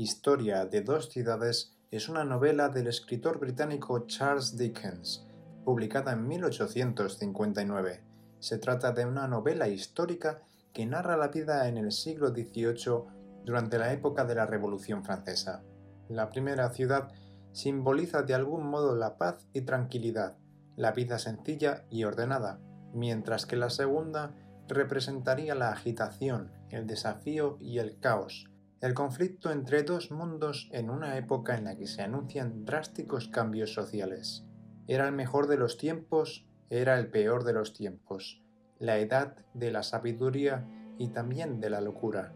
Historia de dos ciudades es una novela del escritor británico Charles Dickens, publicada en 1859. Se trata de una novela histórica que narra la vida en el siglo XVIII durante la época de la Revolución Francesa. La primera ciudad simboliza de algún modo la paz y tranquilidad, la vida sencilla y ordenada, mientras que la segunda representaría la agitación, el desafío y el caos, el conflicto entre dos mundos en una época en la que se anuncian drásticos cambios sociales. Era el mejor de los tiempos, era el peor de los tiempos, la edad de la sabiduría y también de la locura,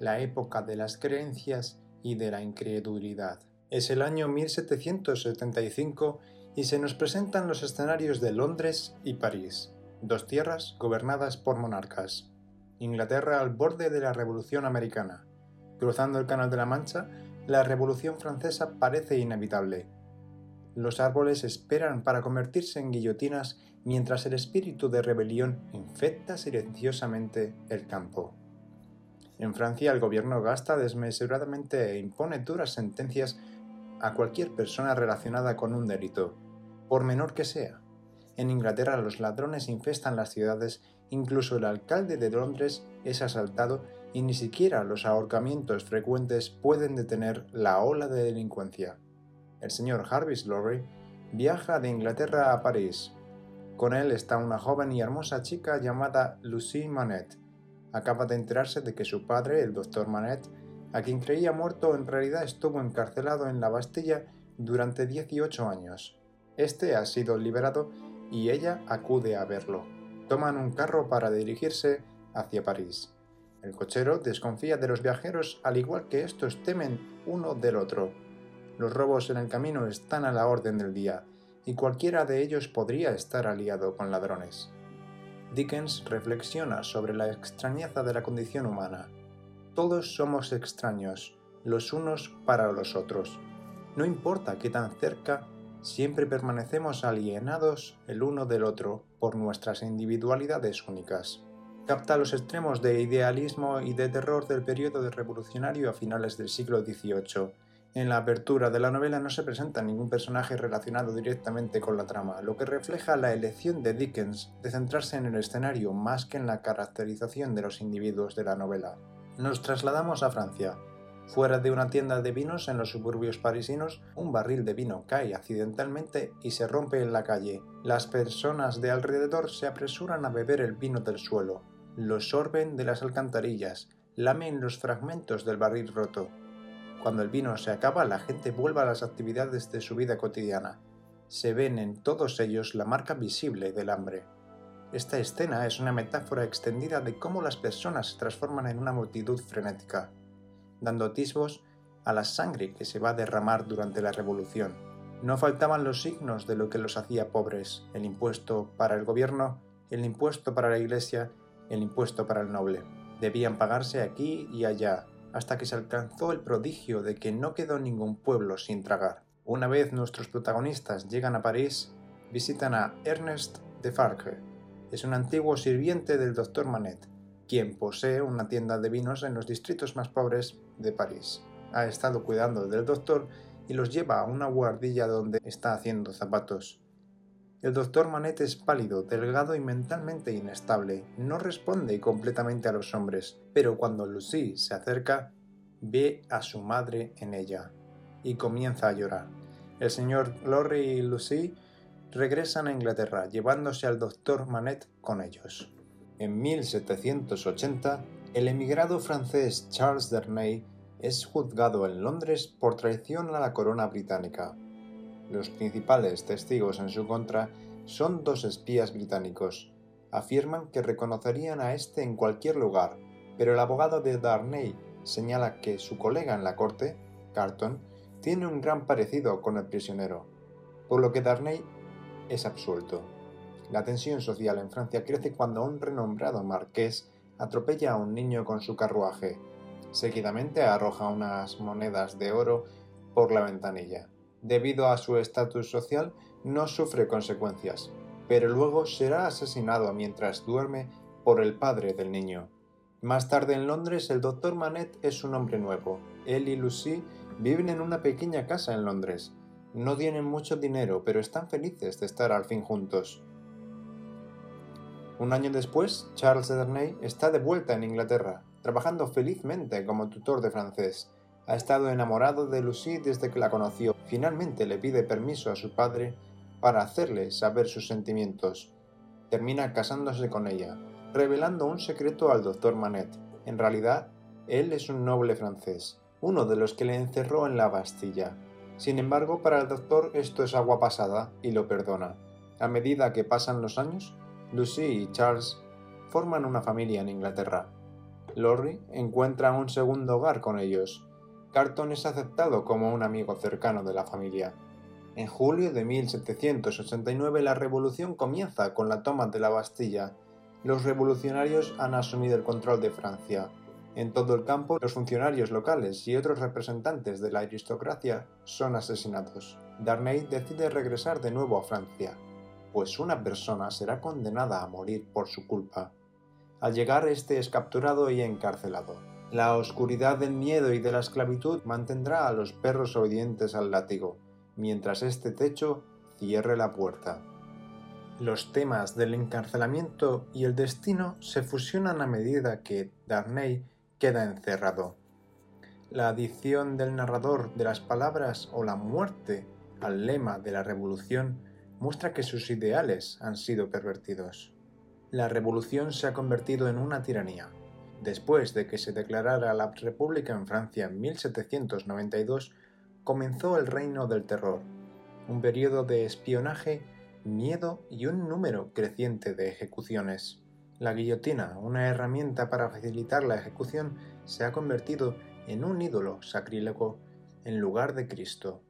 la época de las creencias y de la incredulidad. Es el año 1775 y se nos presentan los escenarios de Londres y París, dos tierras gobernadas por monarcas. Inglaterra al borde de la Revolución Americana, Cruzando el Canal de la Mancha, la Revolución Francesa parece inevitable. Los árboles esperan para convertirse en guillotinas mientras el espíritu de rebelión infecta silenciosamente el campo. En Francia el gobierno gasta desmesuradamente e impone duras sentencias a cualquier persona relacionada con un delito, por menor que sea. En Inglaterra los ladrones infestan las ciudades, incluso el alcalde de Londres es asaltado y ni siquiera los ahorcamientos frecuentes pueden detener la ola de delincuencia. El señor Jarvis Lorry viaja de Inglaterra a París. Con él está una joven y hermosa chica llamada Lucie Manet. Acaba de enterarse de que su padre, el doctor Manet, a quien creía muerto, en realidad estuvo encarcelado en la Bastilla durante 18 años. Este ha sido liberado y ella acude a verlo. Toman un carro para dirigirse hacia París. El cochero desconfía de los viajeros al igual que estos temen uno del otro. Los robos en el camino están a la orden del día, y cualquiera de ellos podría estar aliado con ladrones. Dickens reflexiona sobre la extrañeza de la condición humana. Todos somos extraños, los unos para los otros. No importa qué tan cerca, siempre permanecemos alienados el uno del otro por nuestras individualidades únicas capta los extremos de idealismo y de terror del periodo revolucionario a finales del siglo XVIII. En la apertura de la novela no se presenta ningún personaje relacionado directamente con la trama, lo que refleja la elección de Dickens de centrarse en el escenario más que en la caracterización de los individuos de la novela. Nos trasladamos a Francia. Fuera de una tienda de vinos en los suburbios parisinos, un barril de vino cae accidentalmente y se rompe en la calle. Las personas de alrededor se apresuran a beber el vino del suelo lo sorben de las alcantarillas, lamen los fragmentos del barril roto. Cuando el vino se acaba, la gente vuelve a las actividades de su vida cotidiana. Se ven en todos ellos la marca visible del hambre. Esta escena es una metáfora extendida de cómo las personas se transforman en una multitud frenética, dando atisbos a la sangre que se va a derramar durante la revolución. No faltaban los signos de lo que los hacía pobres, el impuesto para el gobierno, el impuesto para la iglesia el impuesto para el noble. Debían pagarse aquí y allá, hasta que se alcanzó el prodigio de que no quedó ningún pueblo sin tragar. Una vez nuestros protagonistas llegan a París, visitan a Ernest de Farge. Es un antiguo sirviente del doctor Manet, quien posee una tienda de vinos en los distritos más pobres de París. Ha estado cuidando del doctor y los lleva a una guardilla donde está haciendo zapatos. El doctor Manet es pálido, delgado y mentalmente inestable. No responde completamente a los hombres, pero cuando Lucy se acerca, ve a su madre en ella y comienza a llorar. El señor Lorry y Lucy regresan a Inglaterra, llevándose al doctor Manet con ellos. En 1780, el emigrado francés Charles Dernay es juzgado en Londres por traición a la corona británica. Los principales testigos en su contra son dos espías británicos. Afirman que reconocerían a este en cualquier lugar, pero el abogado de Darnay señala que su colega en la corte, Carton, tiene un gran parecido con el prisionero, por lo que Darnay es absuelto. La tensión social en Francia crece cuando un renombrado marqués atropella a un niño con su carruaje. Seguidamente arroja unas monedas de oro por la ventanilla debido a su estatus social, no sufre consecuencias, pero luego será asesinado mientras duerme por el padre del niño. Más tarde en Londres, el Dr. Manette es un hombre nuevo. Él y Lucy viven en una pequeña casa en Londres. No tienen mucho dinero, pero están felices de estar al fin juntos. Un año después, Charles Dernay está de vuelta en Inglaterra, trabajando felizmente como tutor de francés. Ha estado enamorado de Lucy desde que la conoció. Finalmente le pide permiso a su padre para hacerle saber sus sentimientos. Termina casándose con ella, revelando un secreto al doctor Manette. En realidad, él es un noble francés, uno de los que le encerró en la Bastilla. Sin embargo, para el doctor esto es agua pasada y lo perdona. A medida que pasan los años, Lucy y Charles forman una familia en Inglaterra. Lorry encuentra un segundo hogar con ellos. Carton es aceptado como un amigo cercano de la familia. En julio de 1789 la revolución comienza con la toma de la Bastilla los revolucionarios han asumido el control de Francia. En todo el campo, los funcionarios locales y otros representantes de la aristocracia son asesinados. Darnay decide regresar de nuevo a Francia, pues una persona será condenada a morir por su culpa. Al llegar, este es capturado y encarcelado. La oscuridad del miedo y de la esclavitud mantendrá a los perros obedientes al látigo, mientras este techo cierre la puerta. Los temas del encarcelamiento y el destino se fusionan a medida que Darnay queda encerrado. La adición del narrador de las palabras o la muerte al lema de la revolución muestra que sus ideales han sido pervertidos. La revolución se ha convertido en una tiranía. Después de que se declarara la República en Francia en 1792, comenzó el reino del terror, un periodo de espionaje miedo y un número creciente de ejecuciones. La guillotina, una herramienta para facilitar la ejecución, se ha convertido en un ídolo sacrílego en lugar de Cristo.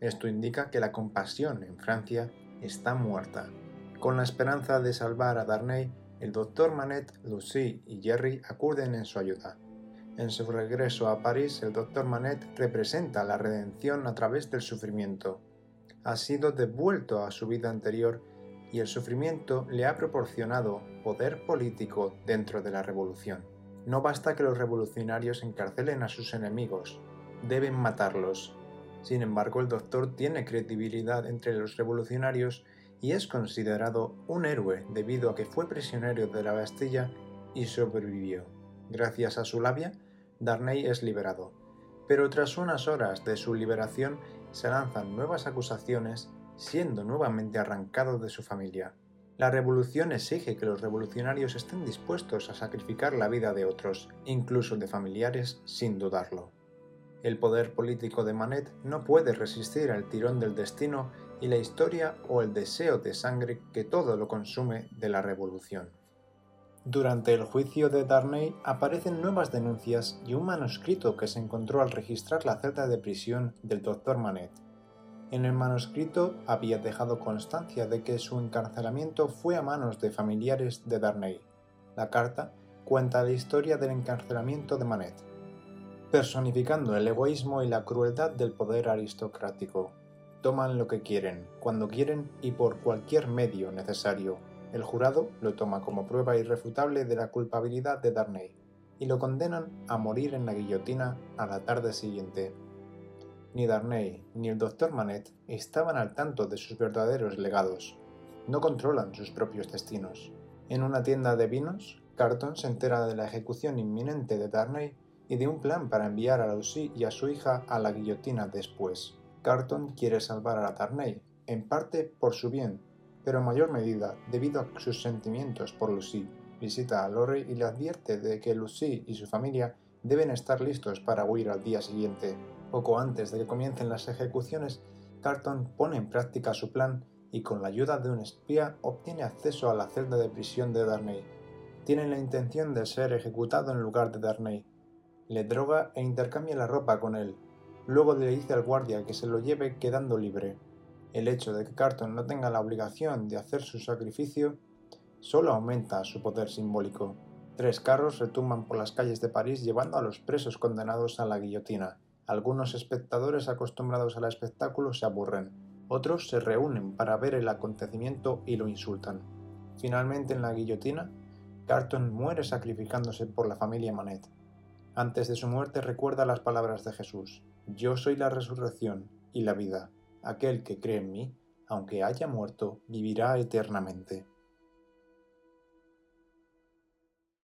Esto indica que la compasión en Francia está muerta. Con la esperanza de salvar a Darnay, el doctor Manette, Lucy y Jerry acuden en su ayuda. En su regreso a París, el doctor Manette representa la redención a través del sufrimiento ha sido devuelto a su vida anterior y el sufrimiento le ha proporcionado poder político dentro de la revolución. No basta que los revolucionarios encarcelen a sus enemigos, deben matarlos. Sin embargo, el doctor tiene credibilidad entre los revolucionarios y es considerado un héroe debido a que fue prisionero de la Bastilla y sobrevivió. Gracias a su labia, Darnay es liberado. Pero tras unas horas de su liberación se lanzan nuevas acusaciones, siendo nuevamente arrancado de su familia. La revolución exige que los revolucionarios estén dispuestos a sacrificar la vida de otros, incluso de familiares, sin dudarlo. El poder político de Manet no puede resistir al tirón del destino y la historia o el deseo de sangre que todo lo consume de la revolución. Durante el juicio de Darnay aparecen nuevas denuncias y un manuscrito que se encontró al registrar la celda de prisión del Dr. Manet. En el manuscrito había dejado constancia de que su encarcelamiento fue a manos de familiares de Darnay. La carta cuenta la historia del encarcelamiento de Manet, personificando el egoísmo y la crueldad del poder aristocrático. Toman lo que quieren, cuando quieren y por cualquier medio necesario, el jurado lo toma como prueba irrefutable de la culpabilidad de Darnay y lo condenan a morir en la guillotina a la tarde siguiente. Ni Darnay ni el doctor Manet estaban al tanto de sus verdaderos legados. No controlan sus propios destinos. En una tienda de vinos, Carton se entera de la ejecución inminente de Darnay y de un plan para enviar a Lucy y a su hija a la guillotina después. Carton quiere salvar a Darnay, en parte por su bien, pero en mayor medida debido a sus sentimientos por Lucy. Visita a Lorry y le advierte de que Lucy y su familia deben estar listos para huir al día siguiente. Poco antes de que comiencen las ejecuciones, Carton pone en práctica su plan y con la ayuda de un espía obtiene acceso a la celda de prisión de Darnay. Tiene la intención de ser ejecutado en lugar de Darnay. Le droga e intercambia la ropa con él. Luego le dice al guardia que se lo lleve quedando libre. El hecho de que Carton no tenga la obligación de hacer su sacrificio solo aumenta su poder simbólico. Tres carros retumban por las calles de París llevando a los presos condenados a la guillotina. Algunos espectadores acostumbrados al espectáculo se aburren, otros se reúnen para ver el acontecimiento y lo insultan. Finalmente en la guillotina, Carlton muere sacrificándose por la familia Manet. Antes de su muerte recuerda las palabras de Jesús, Yo soy la resurrección y la vida. Aquel que cree en mí, aunque haya muerto, vivirá eternamente.